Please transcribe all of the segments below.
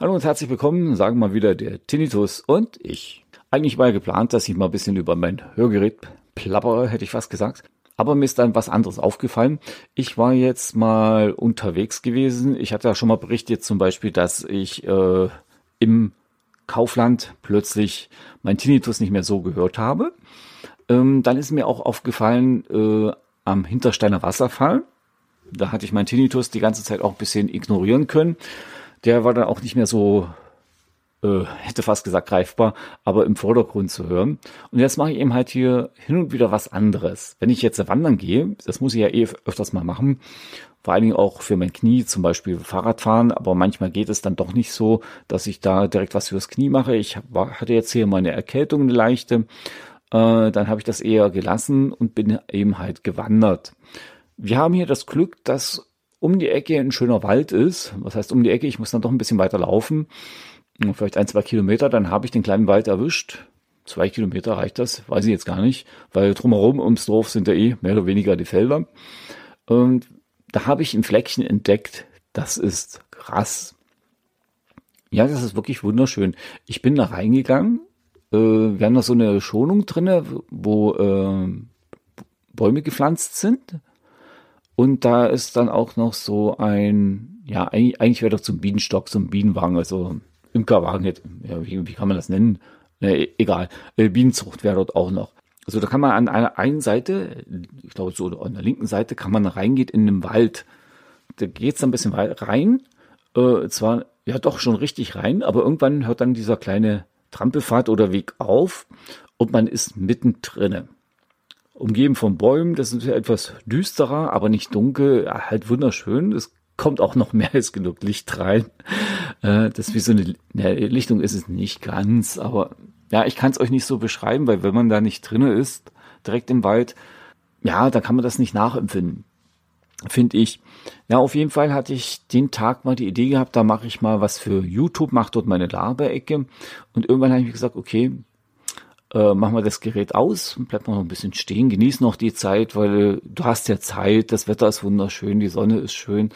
Hallo und herzlich willkommen, sagen mal wieder der Tinnitus und ich. Eigentlich war ja geplant, dass ich mal ein bisschen über mein Hörgerät plappere, hätte ich fast gesagt. Aber mir ist dann was anderes aufgefallen. Ich war jetzt mal unterwegs gewesen. Ich hatte ja schon mal berichtet zum Beispiel, dass ich äh, im Kaufland plötzlich mein Tinnitus nicht mehr so gehört habe. Ähm, dann ist mir auch aufgefallen äh, am Hintersteiner Wasserfall. Da hatte ich meinen Tinnitus die ganze Zeit auch ein bisschen ignorieren können der war dann auch nicht mehr so, äh, hätte fast gesagt greifbar, aber im Vordergrund zu hören. Und jetzt mache ich eben halt hier hin und wieder was anderes. Wenn ich jetzt wandern gehe, das muss ich ja eh öfters mal machen, vor allen Dingen auch für mein Knie, zum Beispiel Fahrradfahren, aber manchmal geht es dann doch nicht so, dass ich da direkt was fürs Knie mache. Ich hatte jetzt hier meine Erkältung, eine leichte, äh, dann habe ich das eher gelassen und bin eben halt gewandert. Wir haben hier das Glück, dass um die Ecke ein schöner Wald ist. Was heißt um die Ecke? Ich muss dann doch ein bisschen weiter laufen. Vielleicht ein, zwei Kilometer, dann habe ich den kleinen Wald erwischt. Zwei Kilometer reicht das, weiß ich jetzt gar nicht, weil drumherum ums Dorf sind ja eh mehr oder weniger die Felder. Und da habe ich ein Fleckchen entdeckt. Das ist krass. Ja, das ist wirklich wunderschön. Ich bin da reingegangen. Äh, wir haben da so eine Schonung drinne, wo äh, Bäume gepflanzt sind. Und da ist dann auch noch so ein, ja, eigentlich, eigentlich wäre doch zum Bienenstock, zum Bienenwagen, also Imkerwagen, ja, wie, wie kann man das nennen? Ne, egal, äh, Bienenzucht wäre dort auch noch. Also da kann man an einer einen Seite, ich glaube so an der linken Seite, kann man reingehen in den Wald. Da geht es ein bisschen rein, äh, zwar ja doch schon richtig rein, aber irgendwann hört dann dieser kleine Trampelpfad oder Weg auf und man ist mittendrin umgeben von Bäumen. Das ist etwas düsterer, aber nicht dunkel, halt wunderschön. Es kommt auch noch mehr als genug Licht rein. Äh, das ist wie so eine, eine Lichtung ist es nicht ganz, aber ja, ich kann es euch nicht so beschreiben, weil wenn man da nicht drinne ist, direkt im Wald, ja, da kann man das nicht nachempfinden. Finde ich. Ja, auf jeden Fall hatte ich den Tag mal die Idee gehabt, da mache ich mal was für YouTube, mache dort meine Laberecke. Und irgendwann habe ich gesagt, okay, äh, machen wir das Gerät aus und bleibt noch ein bisschen stehen, genieß noch die Zeit, weil du hast ja Zeit, das Wetter ist wunderschön, die Sonne ist schön.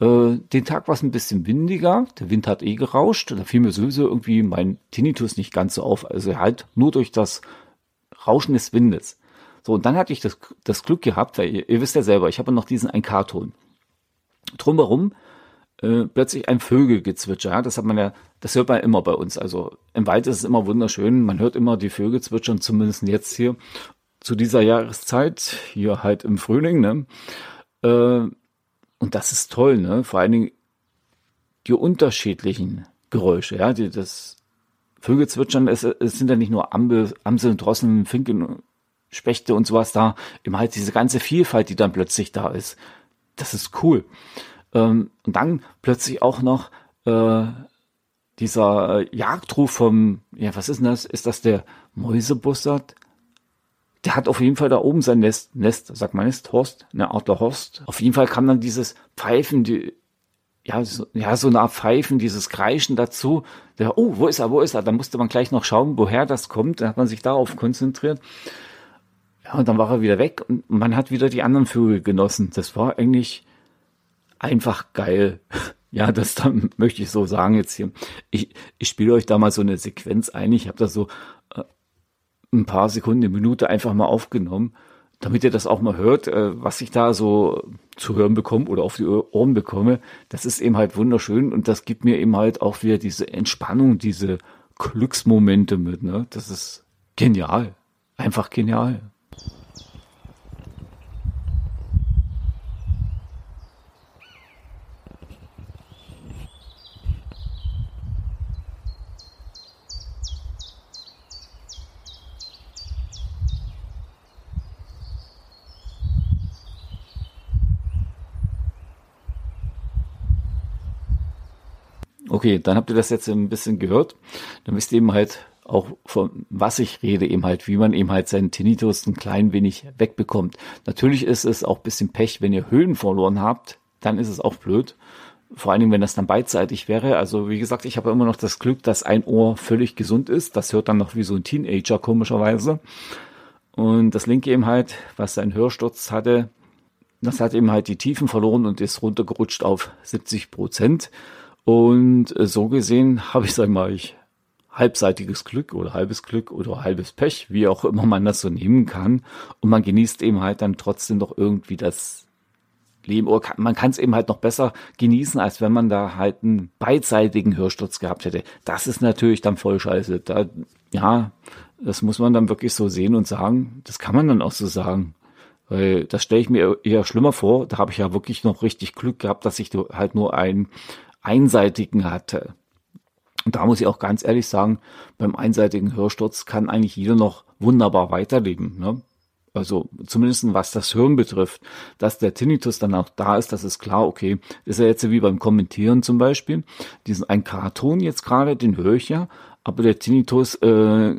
Äh, den Tag war es ein bisschen windiger, der Wind hat eh gerauscht, da fiel mir sowieso irgendwie mein Tinnitus nicht ganz so auf, also halt nur durch das Rauschen des Windes. So, und dann hatte ich das, das Glück gehabt, weil ihr, ihr wisst ja selber, ich habe noch diesen ein K-Ton. Drumherum äh, plötzlich ein Vögelgezwitscher. Ja? Das hat man ja, das hört man immer bei uns. Also im Wald ist es immer wunderschön. Man hört immer die Vögel zwitschern, zumindest jetzt hier zu dieser Jahreszeit, hier halt im Frühling. Ne? Äh, und das ist toll, ne? Vor allen Dingen die unterschiedlichen Geräusche, ja, die, das Vögelzwitschern, es, es sind ja nicht nur Ambe, Amseln, Drosseln, Finken, Spechte und sowas da, immer halt diese ganze Vielfalt, die dann plötzlich da ist. Das ist cool. Ähm, und dann plötzlich auch noch äh, dieser äh, Jagdruf vom, ja, was ist denn das? Ist das der Mäusebussard? Der hat auf jeden Fall da oben sein Nest, Nest, sagt man Nest, Horst, eine Art der Horst. Auf jeden Fall kam dann dieses Pfeifen, die, ja, so, ja, so eine Art Pfeifen, dieses Kreischen dazu. Der, oh, wo ist er, wo ist er? Da musste man gleich noch schauen, woher das kommt. Dann hat man sich darauf konzentriert. Ja, und dann war er wieder weg und man hat wieder die anderen Vögel genossen. Das war eigentlich einfach geil. Ja, das dann möchte ich so sagen jetzt hier. Ich, ich spiele euch da mal so eine Sequenz ein. Ich habe da so äh, ein paar Sekunden, eine Minute einfach mal aufgenommen, damit ihr das auch mal hört, äh, was ich da so zu hören bekomme oder auf die Ohren bekomme. Das ist eben halt wunderschön und das gibt mir eben halt auch wieder diese Entspannung, diese Glücksmomente mit. Ne? Das ist genial. Einfach genial. Okay, dann habt ihr das jetzt ein bisschen gehört. Dann wisst ihr eben halt auch von was ich rede, eben halt, wie man eben halt seinen Tinnitus ein klein wenig wegbekommt. Natürlich ist es auch bisschen Pech, wenn ihr Höhen verloren habt, dann ist es auch blöd. vor allen Dingen, wenn das dann beidseitig wäre. Also wie gesagt, ich habe immer noch das Glück, dass ein Ohr völlig gesund ist. Das hört dann noch wie so ein Teenager komischerweise. Und das linke eben halt, was seinen Hörsturz hatte, das hat eben halt die Tiefen verloren und ist runtergerutscht auf 70 Prozent. Und äh, so gesehen habe ich, sag mal, ich halbseitiges Glück oder halbes Glück oder halbes Pech, wie auch immer man das so nehmen kann. Und man genießt eben halt dann trotzdem noch irgendwie das Leben. Oder man kann es eben halt noch besser genießen, als wenn man da halt einen beidseitigen Hörsturz gehabt hätte. Das ist natürlich dann voll scheiße. Da, ja, das muss man dann wirklich so sehen und sagen. Das kann man dann auch so sagen. Weil das stelle ich mir eher schlimmer vor. Da habe ich ja wirklich noch richtig Glück gehabt, dass ich halt nur einen einseitigen hatte. Und da muss ich auch ganz ehrlich sagen, beim einseitigen Hörsturz kann eigentlich jeder noch wunderbar weiterleben. Ne? Also zumindest was das Hören betrifft, dass der Tinnitus dann auch da ist, das ist klar, okay. Das ist ja jetzt wie beim Kommentieren zum Beispiel. Diesen ein Karton jetzt gerade, den höre ich ja, aber der Tinnitus äh,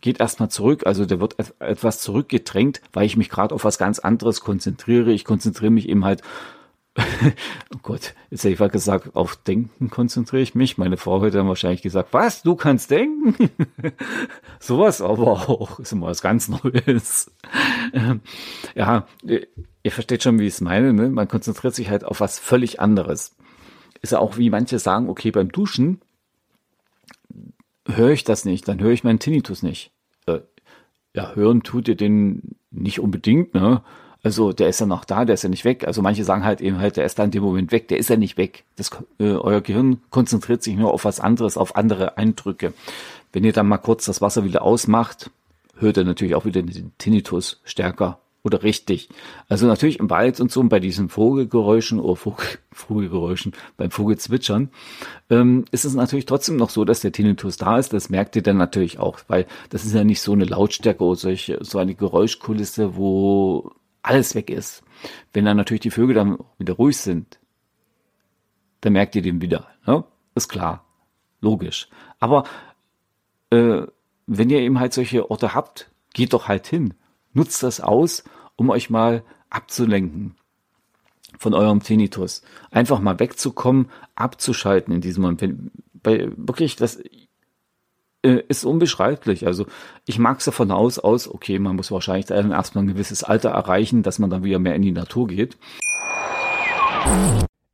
geht erstmal zurück, also der wird etwas zurückgedrängt, weil ich mich gerade auf was ganz anderes konzentriere. Ich konzentriere mich eben halt oh Gott, jetzt hätte ich gesagt, auf Denken konzentriere ich mich. Meine Frau hätte dann wahrscheinlich gesagt, was, du kannst denken? Sowas aber auch, ist immer was ganz Neues. Ja, ihr versteht schon, wie ich es meine. Ne? Man konzentriert sich halt auf was völlig anderes. Ist ja auch wie manche sagen, okay, beim Duschen höre ich das nicht, dann höre ich meinen Tinnitus nicht. Äh, ja, hören tut ihr den nicht unbedingt, ne? Also der ist ja noch da, der ist ja nicht weg. Also manche sagen halt eben halt, der ist da in dem Moment weg, der ist ja nicht weg. Das, äh, euer Gehirn konzentriert sich nur auf was anderes, auf andere Eindrücke. Wenn ihr dann mal kurz das Wasser wieder ausmacht, hört ihr natürlich auch wieder den Tinnitus stärker oder richtig. Also natürlich im Wald und so und bei diesen Vogelgeräuschen oder Vogel, Vogelgeräuschen, beim Vogelzwitschern, ähm, ist es natürlich trotzdem noch so, dass der Tinnitus da ist. Das merkt ihr dann natürlich auch, weil das ist ja nicht so eine Lautstärke oder solche, so eine Geräuschkulisse, wo alles weg ist. Wenn dann natürlich die Vögel dann wieder ruhig sind, dann merkt ihr den wieder. Ne? Ist klar. Logisch. Aber äh, wenn ihr eben halt solche Orte habt, geht doch halt hin. Nutzt das aus, um euch mal abzulenken von eurem Tinnitus. Einfach mal wegzukommen, abzuschalten in diesem Moment. Wenn, bei, wirklich, das, äh, ist unbeschreiblich. Also ich mag es davon aus, aus, okay, man muss wahrscheinlich dann erstmal ein gewisses Alter erreichen, dass man dann wieder mehr in die Natur geht.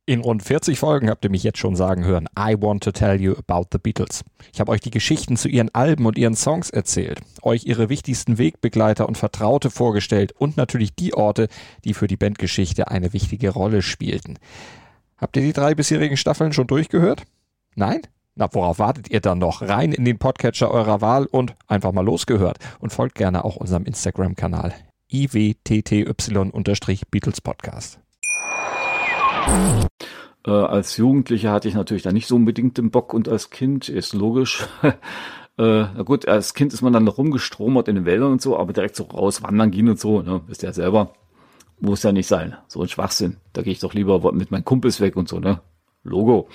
In rund 40 Folgen habt ihr mich jetzt schon sagen hören, I want to tell you about the Beatles. Ich habe euch die Geschichten zu ihren Alben und ihren Songs erzählt, euch ihre wichtigsten Wegbegleiter und Vertraute vorgestellt und natürlich die Orte, die für die Bandgeschichte eine wichtige Rolle spielten. Habt ihr die drei bisherigen Staffeln schon durchgehört? Nein? Na, worauf wartet ihr dann noch? Rein in den Podcatcher eurer Wahl und einfach mal losgehört. Und folgt gerne auch unserem Instagram-Kanal iwtty-Beatles Podcast. Äh, als Jugendlicher hatte ich natürlich da nicht so unbedingt den Bock und als Kind ist logisch. äh, na gut, als Kind ist man dann noch rumgestromert in den Wäldern und so, aber direkt so raus wandern gehen und so, ne, wisst ihr ja selber. Muss ja nicht sein. So ein Schwachsinn. Da gehe ich doch lieber mit meinen Kumpels weg und so, ne? Logo.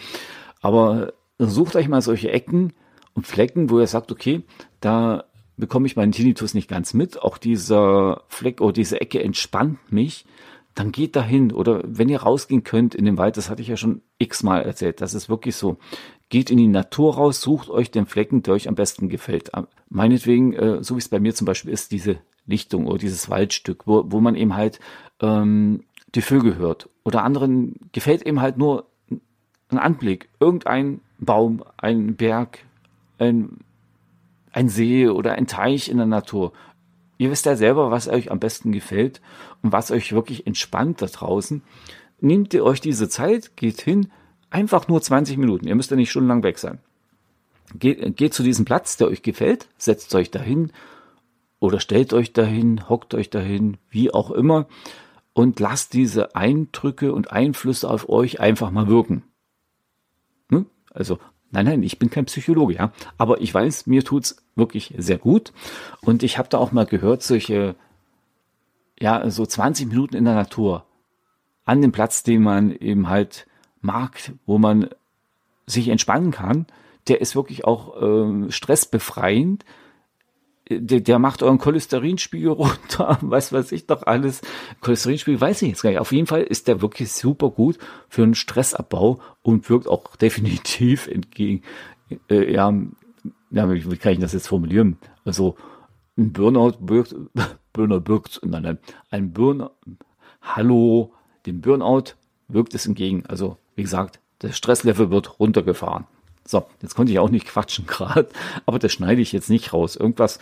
Aber sucht euch mal solche Ecken und Flecken, wo ihr sagt, okay, da bekomme ich meinen Tinnitus nicht ganz mit, auch dieser Fleck oder diese Ecke entspannt mich, dann geht dahin. Oder wenn ihr rausgehen könnt in den Wald, das hatte ich ja schon x-mal erzählt, das ist wirklich so. Geht in die Natur raus, sucht euch den Flecken, der euch am besten gefällt. Meinetwegen, äh, so wie es bei mir zum Beispiel ist, diese Lichtung oder dieses Waldstück, wo, wo man eben halt ähm, die Vögel hört. Oder anderen gefällt eben halt nur ein Anblick, irgendein Baum, ein Berg, ein, ein See oder ein Teich in der Natur. Ihr wisst ja selber, was euch am besten gefällt und was euch wirklich entspannt da draußen. Nehmt ihr euch diese Zeit, geht hin, einfach nur 20 Minuten. Ihr müsst ja nicht stundenlang weg sein. Geht, geht zu diesem Platz, der euch gefällt, setzt euch dahin oder stellt euch dahin, hockt euch dahin, wie auch immer und lasst diese Eindrücke und Einflüsse auf euch einfach mal wirken. Also Nein, nein, ich bin kein Psychologe, ja. Aber ich weiß, mir tut's wirklich sehr gut. Und ich habe da auch mal gehört, solche, ja, so 20 Minuten in der Natur. An dem Platz, den man eben halt mag, wo man sich entspannen kann, der ist wirklich auch ähm, stressbefreiend. Der, der macht euren Cholesterinspiegel runter, was weiß ich doch alles. Cholesterinspiegel weiß ich jetzt gar nicht. Auf jeden Fall ist der wirklich super gut für einen Stressabbau und wirkt auch definitiv entgegen, äh, ja, ja, wie, kann ich das jetzt formulieren? Also, ein Burnout birgt, Burnout birgt, nein, nein, ein Burnout, hallo, dem Burnout wirkt es entgegen. Also, wie gesagt, das Stresslevel wird runtergefahren. So, jetzt konnte ich auch nicht quatschen gerade, aber das schneide ich jetzt nicht raus. Irgendwas,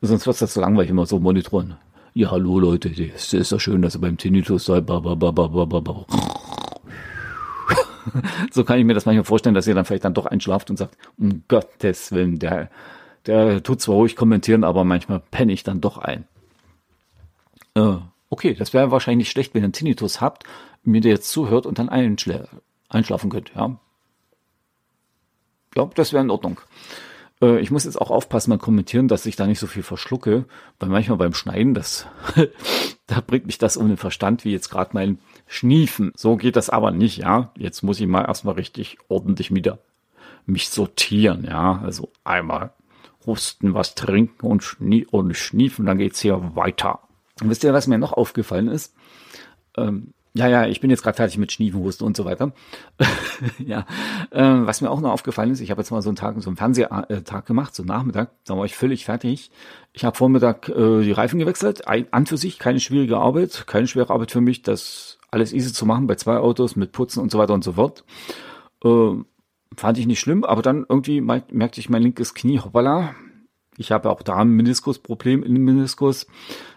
sonst wird das so langweilig immer so monitoren. Ja, hallo Leute, es ist ja schön, dass ihr beim Tinnitus seid. so kann ich mir das manchmal vorstellen, dass ihr dann vielleicht dann doch einschlaft und sagt, um Gottes Willen, der, der tut zwar ruhig kommentieren, aber manchmal penne ich dann doch ein. Äh, okay, das wäre wahrscheinlich schlecht, wenn ihr einen Tinnitus habt, mir der jetzt zuhört und dann einschla einschlafen könnt. Ja, glaube, das wäre in Ordnung. Äh, ich muss jetzt auch aufpassen beim Kommentieren, dass ich da nicht so viel verschlucke, weil manchmal beim Schneiden, das, da bringt mich das um den Verstand, wie jetzt gerade mein Schniefen. So geht das aber nicht, ja. Jetzt muss ich mal erstmal richtig ordentlich wieder mich sortieren, ja. Also einmal husten, was trinken und, schnie und schniefen, dann geht's hier weiter. Wisst ihr, was mir noch aufgefallen ist? Ähm, ja, ja, ich bin jetzt gerade fertig mit Schniefen, und so weiter. ja, äh, was mir auch noch aufgefallen ist, ich habe jetzt mal so einen Tag, so einen Fernsehtag gemacht, so Nachmittag, da war ich völlig fertig. Ich habe Vormittag äh, die Reifen gewechselt, Ein, an für sich keine schwierige Arbeit, keine schwere Arbeit für mich, das alles easy zu machen bei zwei Autos mit Putzen und so weiter und so fort. Äh, fand ich nicht schlimm, aber dann irgendwie merkte ich mein linkes Knie, hoppala. Ich habe auch da ein Meniskusproblem in dem Meniskus.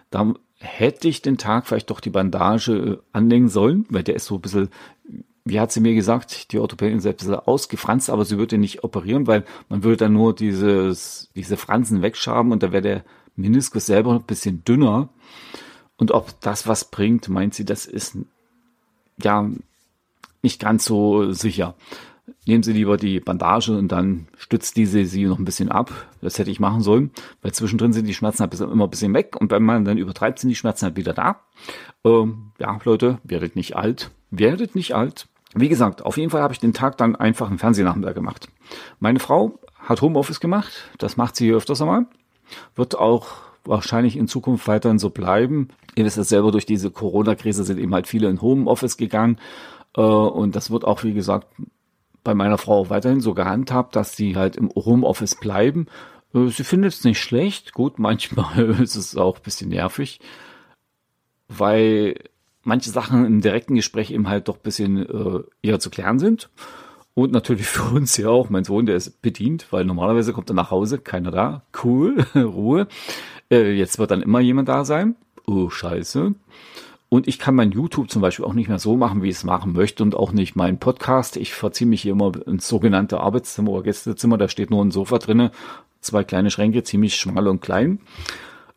Da hätte ich den Tag vielleicht doch die Bandage äh, anlegen sollen, weil der ist so ein bisschen, wie hat sie mir gesagt, die Orthopädin ist ein bisschen ausgefranst, aber sie würde nicht operieren, weil man würde dann nur dieses, diese Fransen wegschaben und da wäre der Meniskus selber ein bisschen dünner. Und ob das was bringt, meint sie, das ist ja nicht ganz so sicher nehmen Sie lieber die Bandage und dann stützt diese sie noch ein bisschen ab. Das hätte ich machen sollen, weil zwischendrin sind die Schmerzen halt immer ein bisschen weg und wenn man dann übertreibt, sind die Schmerzen halt wieder da. Ähm, ja, Leute, werdet nicht alt. Werdet nicht alt. Wie gesagt, auf jeden Fall habe ich den Tag dann einfach im Fernsehnachmittag gemacht. Meine Frau hat Homeoffice gemacht. Das macht sie öfters einmal. Wird auch wahrscheinlich in Zukunft weiterhin so bleiben. Ihr wisst es selber, durch diese Corona-Krise sind eben halt viele in Homeoffice gegangen. Äh, und das wird auch, wie gesagt, bei meiner Frau weiterhin so gehandhabt, dass sie halt im Homeoffice bleiben. Äh, sie findet es nicht schlecht. Gut, manchmal ist es auch ein bisschen nervig, weil manche Sachen im direkten Gespräch eben halt doch ein bisschen äh, eher zu klären sind. Und natürlich für uns ja auch. Mein Sohn, der ist bedient, weil normalerweise kommt er nach Hause, keiner da. Cool, Ruhe. Äh, jetzt wird dann immer jemand da sein. Oh, scheiße. Und ich kann mein YouTube zum Beispiel auch nicht mehr so machen, wie ich es machen möchte und auch nicht meinen Podcast. Ich verziehe mich hier immer ins sogenannte Arbeitszimmer oder Gästezimmer. Da steht nur ein Sofa drinne, zwei kleine Schränke, ziemlich schmal und klein.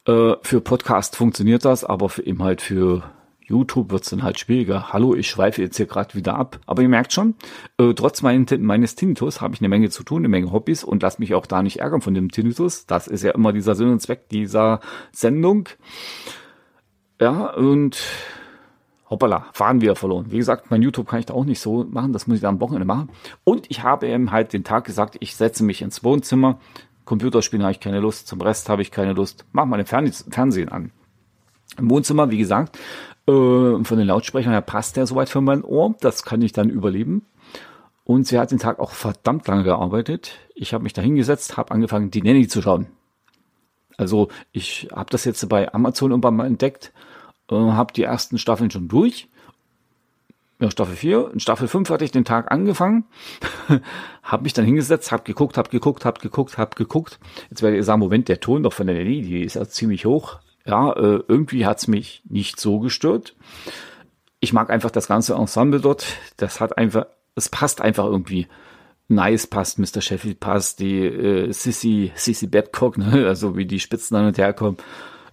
Äh, für Podcast funktioniert das, aber für eben halt für YouTube wird's dann halt schwieriger. Hallo, ich schweife jetzt hier gerade wieder ab. Aber ihr merkt schon, äh, trotz mein, meines Tinnitus habe ich eine Menge zu tun, eine Menge Hobbys und lass mich auch da nicht ärgern von dem Tinnitus. Das ist ja immer dieser Sinn und Zweck dieser Sendung. Ja, und hoppala, fahren wir verloren. Wie gesagt, mein YouTube kann ich da auch nicht so machen, das muss ich dann am Wochenende machen. Und ich habe eben halt den Tag gesagt, ich setze mich ins Wohnzimmer, Computerspielen habe ich keine Lust, zum Rest habe ich keine Lust, mach mal den Fernsehen an. Im Wohnzimmer, wie gesagt, äh, von den Lautsprechern her passt der soweit für mein Ohr, das kann ich dann überleben. Und sie hat den Tag auch verdammt lange gearbeitet. Ich habe mich da hingesetzt, habe angefangen, die Nanny zu schauen. Also ich habe das jetzt bei Amazon irgendwann mal entdeckt, äh, habe die ersten Staffeln schon durch. Ja, Staffel 4. In Staffel 5 hatte ich den Tag angefangen, habe mich dann hingesetzt, habe geguckt, habe geguckt, habe geguckt, habe geguckt. Jetzt werdet ihr sagen, Moment, der Ton doch von der Nelly, die ist ja ziemlich hoch. Ja, äh, irgendwie hat's mich nicht so gestört. Ich mag einfach das ganze Ensemble dort. Das hat einfach, es passt einfach irgendwie. Nice passt, Mr. Sheffield passt, die äh, Sissy, Sissy Babcock, ne? also wie die Spitzen dann und herkommen,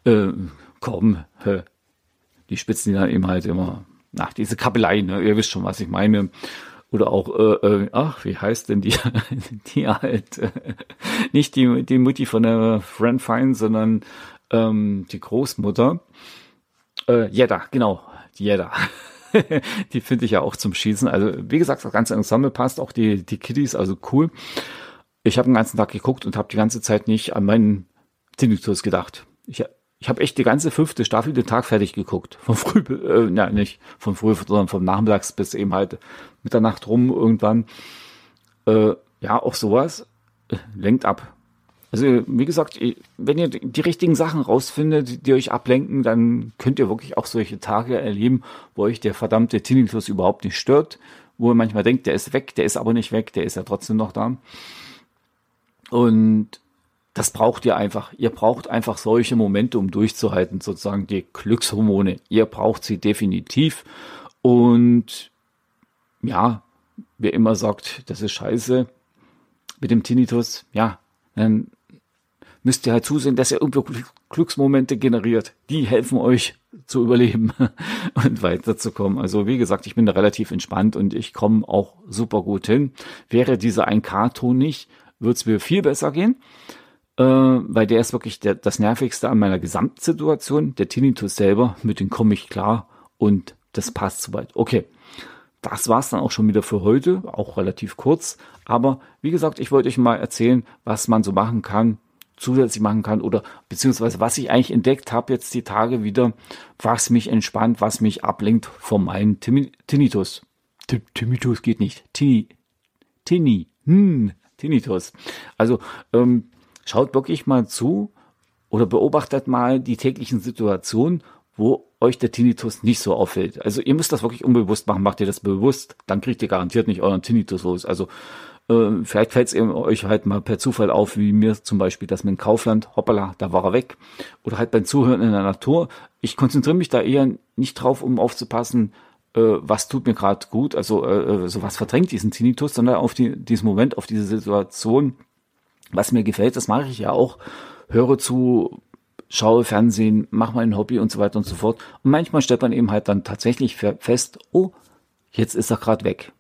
äh, kommen, äh, die Spitzen, die dann eben halt immer, ach, diese Kabelei, ne? ihr wisst schon, was ich meine. Oder auch, äh, äh, ach, wie heißt denn die, die halt, äh, nicht die, die Mutti von der Friend Fine, sondern ähm, die Großmutter. Äh, Jedda, genau, die Jedda. die finde ich ja auch zum Schießen. Also wie gesagt, das ganze Ensemble passt, auch die, die Kiddies, also cool. Ich habe den ganzen Tag geguckt und habe die ganze Zeit nicht an meinen Tinnitus gedacht. Ich, ich habe echt die ganze fünfte Staffel den Tag fertig geguckt. Von früh, äh, ja, nicht von früh, sondern vom Nachmittags bis eben halt Mitternacht rum irgendwann. Äh, ja, auch sowas äh, lenkt ab. Also, wie gesagt, wenn ihr die richtigen Sachen rausfindet, die euch ablenken, dann könnt ihr wirklich auch solche Tage erleben, wo euch der verdammte Tinnitus überhaupt nicht stört, wo ihr manchmal denkt, der ist weg, der ist aber nicht weg, der ist ja trotzdem noch da. Und das braucht ihr einfach. Ihr braucht einfach solche Momente, um durchzuhalten, sozusagen die Glückshormone. Ihr braucht sie definitiv. Und ja, wer immer sagt, das ist scheiße mit dem Tinnitus, ja, dann müsst ihr halt zusehen, dass ihr irgendwo Glücksmomente generiert. Die helfen euch zu überleben und weiterzukommen. Also wie gesagt, ich bin da relativ entspannt und ich komme auch super gut hin. Wäre dieser 1K-Ton nicht, würde es mir viel besser gehen, äh, weil der ist wirklich der, das Nervigste an meiner Gesamtsituation. Der Tinnitus selber, mit dem komme ich klar und das passt soweit. Okay, das war's dann auch schon wieder für heute, auch relativ kurz. Aber wie gesagt, ich wollte euch mal erzählen, was man so machen kann, zusätzlich machen kann oder beziehungsweise was ich eigentlich entdeckt habe jetzt die Tage wieder, was mich entspannt, was mich ablenkt von meinem Tinnitus. Tinnitus geht nicht. Tinni, Tinni, hm, Tinnitus. Also ähm, schaut wirklich mal zu oder beobachtet mal die täglichen Situationen, wo euch der Tinnitus nicht so auffällt. Also ihr müsst das wirklich unbewusst machen. Macht ihr das bewusst, dann kriegt ihr garantiert nicht euren Tinnitus los. Also äh, vielleicht fällt es euch halt mal per Zufall auf, wie mir zum Beispiel das mit dem Kaufland, hoppala, da war er weg. Oder halt beim Zuhören in der Natur. Ich konzentriere mich da eher nicht drauf, um aufzupassen, äh, was tut mir gerade gut, also äh, äh, so was verdrängt diesen Tinnitus, sondern auf die, diesen Moment, auf diese Situation, was mir gefällt, das mache ich ja auch. Höre zu, schaue Fernsehen, mache mein Hobby und so weiter und so fort. Und manchmal stellt man eben halt dann tatsächlich fest, oh, jetzt ist er gerade weg.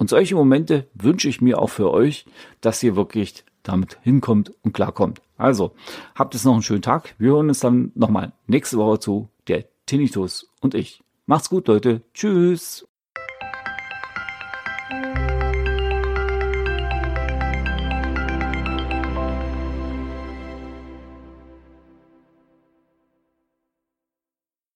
Und solche Momente wünsche ich mir auch für euch, dass ihr wirklich damit hinkommt und klarkommt. Also, habt es noch einen schönen Tag. Wir hören uns dann nochmal nächste Woche zu, der Tinnitus und ich. Macht's gut, Leute. Tschüss.